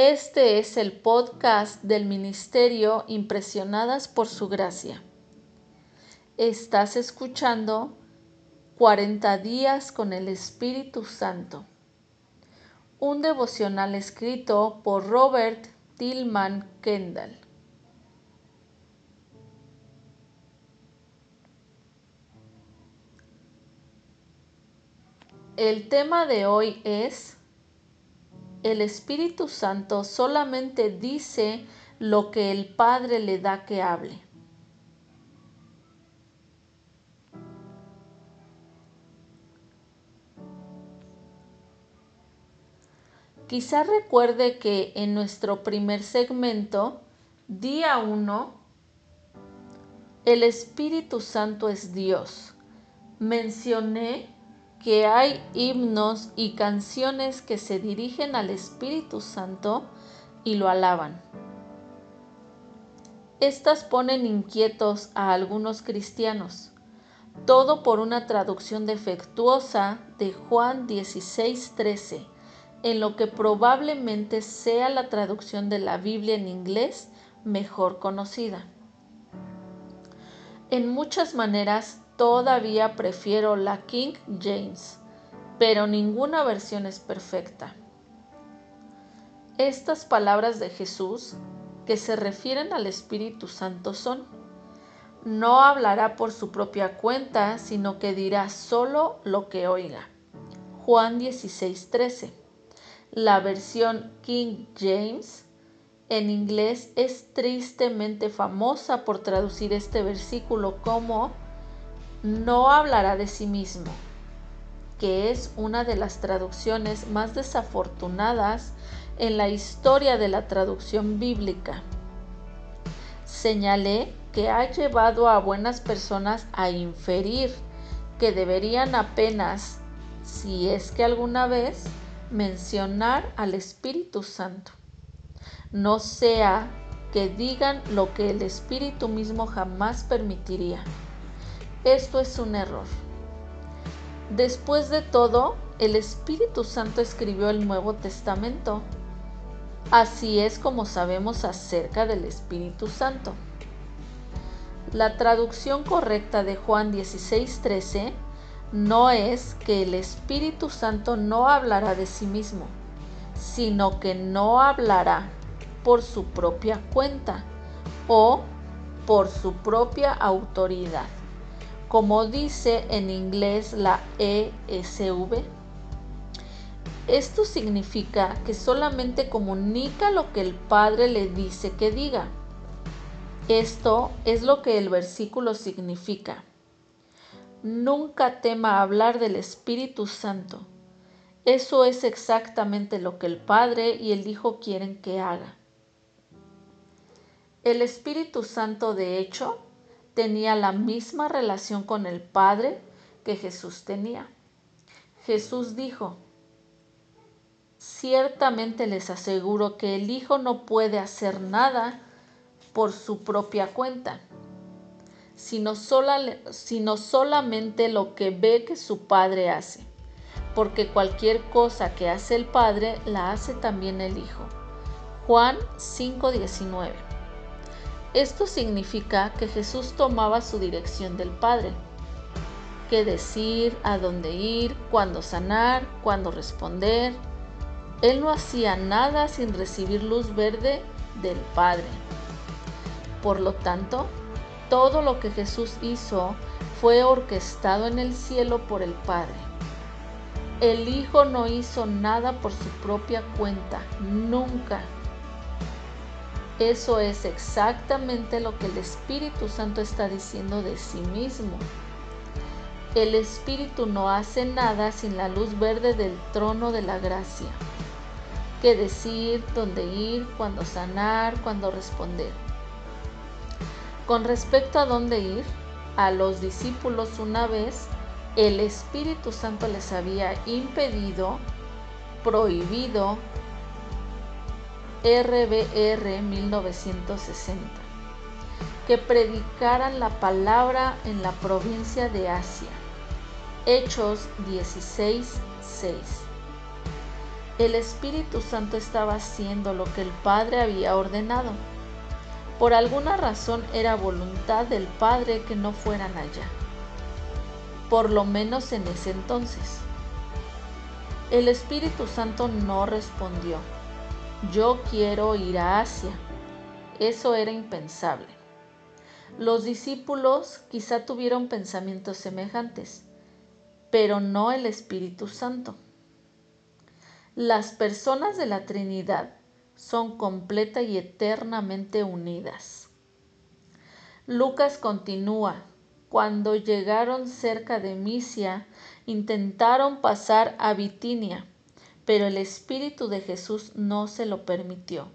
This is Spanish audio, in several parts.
Este es el podcast del Ministerio Impresionadas por Su Gracia. Estás escuchando 40 días con el Espíritu Santo. Un devocional escrito por Robert Tillman Kendall. El tema de hoy es el Espíritu Santo solamente dice lo que el Padre le da que hable. Quizá recuerde que en nuestro primer segmento, día 1, el Espíritu Santo es Dios. Mencioné que hay himnos y canciones que se dirigen al Espíritu Santo y lo alaban. Estas ponen inquietos a algunos cristianos, todo por una traducción defectuosa de Juan 16:13, en lo que probablemente sea la traducción de la Biblia en inglés mejor conocida. En muchas maneras, Todavía prefiero la King James, pero ninguna versión es perfecta. Estas palabras de Jesús que se refieren al Espíritu Santo son, no hablará por su propia cuenta, sino que dirá solo lo que oiga. Juan 16:13. La versión King James en inglés es tristemente famosa por traducir este versículo como no hablará de sí mismo, que es una de las traducciones más desafortunadas en la historia de la traducción bíblica. Señalé que ha llevado a buenas personas a inferir que deberían apenas, si es que alguna vez, mencionar al Espíritu Santo. No sea que digan lo que el Espíritu mismo jamás permitiría. Esto es un error. Después de todo, el Espíritu Santo escribió el Nuevo Testamento. Así es como sabemos acerca del Espíritu Santo. La traducción correcta de Juan 16:13 no es que el Espíritu Santo no hablará de sí mismo, sino que no hablará por su propia cuenta o por su propia autoridad como dice en inglés la ESV. Esto significa que solamente comunica lo que el Padre le dice que diga. Esto es lo que el versículo significa. Nunca tema hablar del Espíritu Santo. Eso es exactamente lo que el Padre y el Hijo quieren que haga. El Espíritu Santo, de hecho, tenía la misma relación con el Padre que Jesús tenía. Jesús dijo, ciertamente les aseguro que el Hijo no puede hacer nada por su propia cuenta, sino, sino solamente lo que ve que su Padre hace, porque cualquier cosa que hace el Padre la hace también el Hijo. Juan 5:19 esto significa que Jesús tomaba su dirección del Padre. Qué decir, a dónde ir, cuándo sanar, cuándo responder. Él no hacía nada sin recibir luz verde del Padre. Por lo tanto, todo lo que Jesús hizo fue orquestado en el cielo por el Padre. El Hijo no hizo nada por su propia cuenta, nunca. Eso es exactamente lo que el Espíritu Santo está diciendo de sí mismo. El Espíritu no hace nada sin la luz verde del trono de la gracia. ¿Qué decir, dónde ir, cuándo sanar, cuándo responder? Con respecto a dónde ir, a los discípulos una vez el Espíritu Santo les había impedido, prohibido, RBR 1960, que predicaran la palabra en la provincia de Asia. Hechos 16:6. El Espíritu Santo estaba haciendo lo que el Padre había ordenado. Por alguna razón era voluntad del Padre que no fueran allá, por lo menos en ese entonces. El Espíritu Santo no respondió, yo quiero ir a Asia. Eso era impensable. Los discípulos quizá tuvieron pensamientos semejantes, pero no el Espíritu Santo. Las personas de la Trinidad son completa y eternamente unidas. Lucas continúa, cuando llegaron cerca de Misia, intentaron pasar a Bitinia, pero el Espíritu de Jesús no se lo permitió.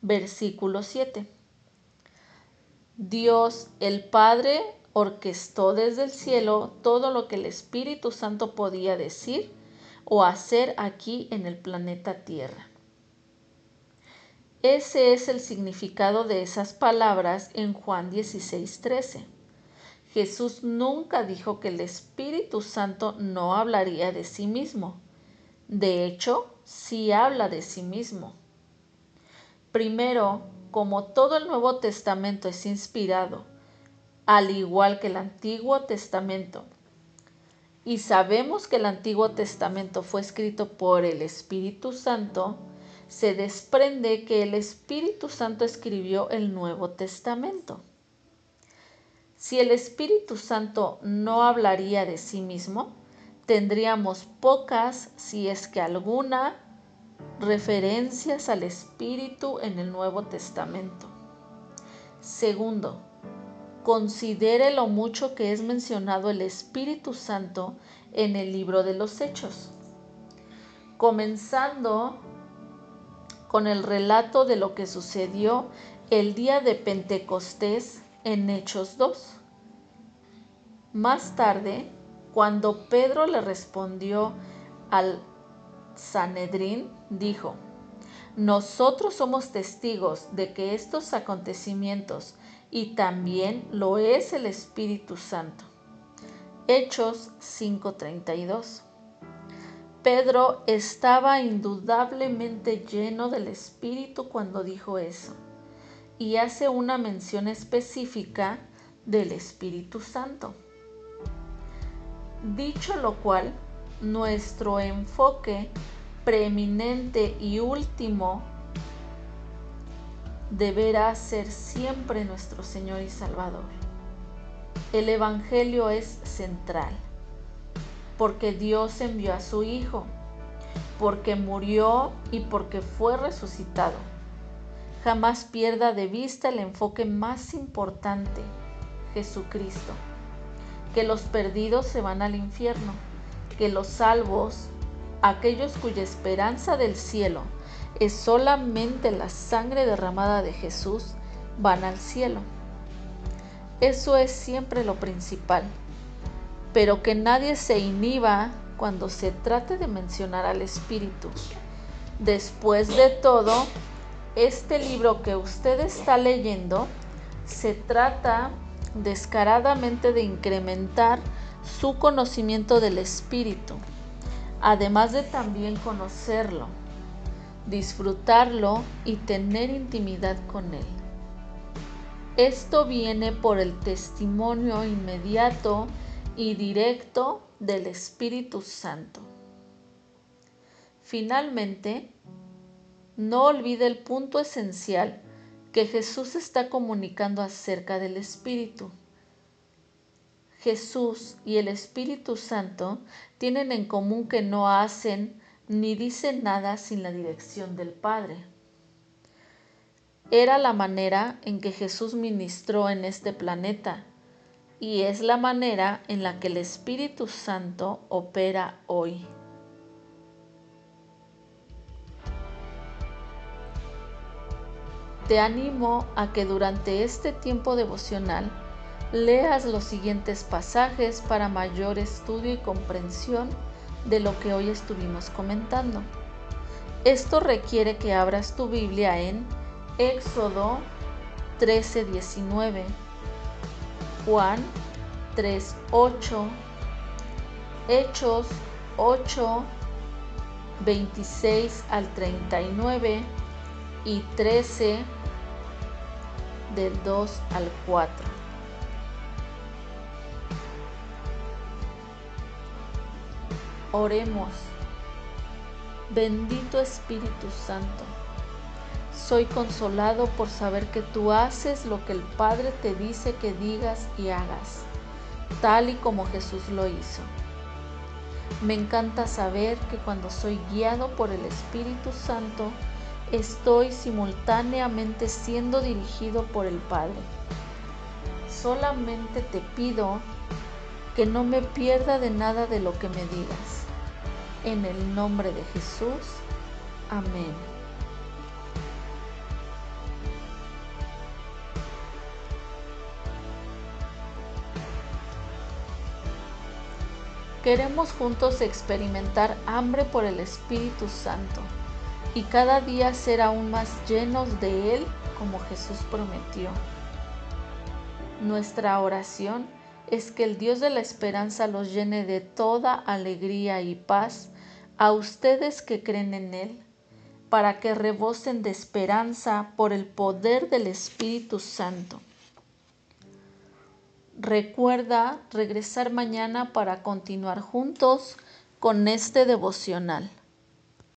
Versículo 7. Dios el Padre orquestó desde el cielo todo lo que el Espíritu Santo podía decir o hacer aquí en el planeta Tierra. Ese es el significado de esas palabras en Juan 16:13. Jesús nunca dijo que el Espíritu Santo no hablaría de sí mismo. De hecho, sí habla de sí mismo. Primero, como todo el Nuevo Testamento es inspirado, al igual que el Antiguo Testamento, y sabemos que el Antiguo Testamento fue escrito por el Espíritu Santo, se desprende que el Espíritu Santo escribió el Nuevo Testamento. Si el Espíritu Santo no hablaría de sí mismo, tendríamos pocas, si es que alguna, referencias al Espíritu en el Nuevo Testamento. Segundo, considere lo mucho que es mencionado el Espíritu Santo en el libro de los Hechos, comenzando con el relato de lo que sucedió el día de Pentecostés en Hechos 2. Más tarde, cuando Pedro le respondió al Sanedrín, dijo, nosotros somos testigos de que estos acontecimientos y también lo es el Espíritu Santo. Hechos 5:32 Pedro estaba indudablemente lleno del Espíritu cuando dijo eso y hace una mención específica del Espíritu Santo. Dicho lo cual, nuestro enfoque preeminente y último deberá ser siempre nuestro Señor y Salvador. El Evangelio es central porque Dios envió a su Hijo, porque murió y porque fue resucitado. Jamás pierda de vista el enfoque más importante, Jesucristo. Que los perdidos se van al infierno, que los salvos, aquellos cuya esperanza del cielo es solamente la sangre derramada de Jesús, van al cielo. Eso es siempre lo principal pero que nadie se inhiba cuando se trate de mencionar al Espíritu. Después de todo, este libro que usted está leyendo se trata descaradamente de incrementar su conocimiento del Espíritu, además de también conocerlo, disfrutarlo y tener intimidad con él. Esto viene por el testimonio inmediato y directo del Espíritu Santo. Finalmente, no olvide el punto esencial que Jesús está comunicando acerca del Espíritu. Jesús y el Espíritu Santo tienen en común que no hacen ni dicen nada sin la dirección del Padre. Era la manera en que Jesús ministró en este planeta y es la manera en la que el Espíritu Santo opera hoy. Te animo a que durante este tiempo devocional leas los siguientes pasajes para mayor estudio y comprensión de lo que hoy estuvimos comentando. Esto requiere que abras tu Biblia en Éxodo 13:19 Juan 3.8, Hechos 8, 26 al 39 y 13 del 2 al 4. Oremos. Bendito Espíritu Santo, soy consolado por saber que tú haces lo que el Padre te dice que digas y hagas, tal y como Jesús lo hizo. Me encanta saber que cuando soy guiado por el Espíritu Santo, estoy simultáneamente siendo dirigido por el Padre. Solamente te pido que no me pierda de nada de lo que me digas. En el nombre de Jesús. Amén. Queremos juntos experimentar hambre por el Espíritu Santo y cada día ser aún más llenos de Él como Jesús prometió. Nuestra oración es que el Dios de la esperanza los llene de toda alegría y paz a ustedes que creen en Él, para que rebosen de esperanza por el poder del Espíritu Santo. Recuerda regresar mañana para continuar juntos con este devocional.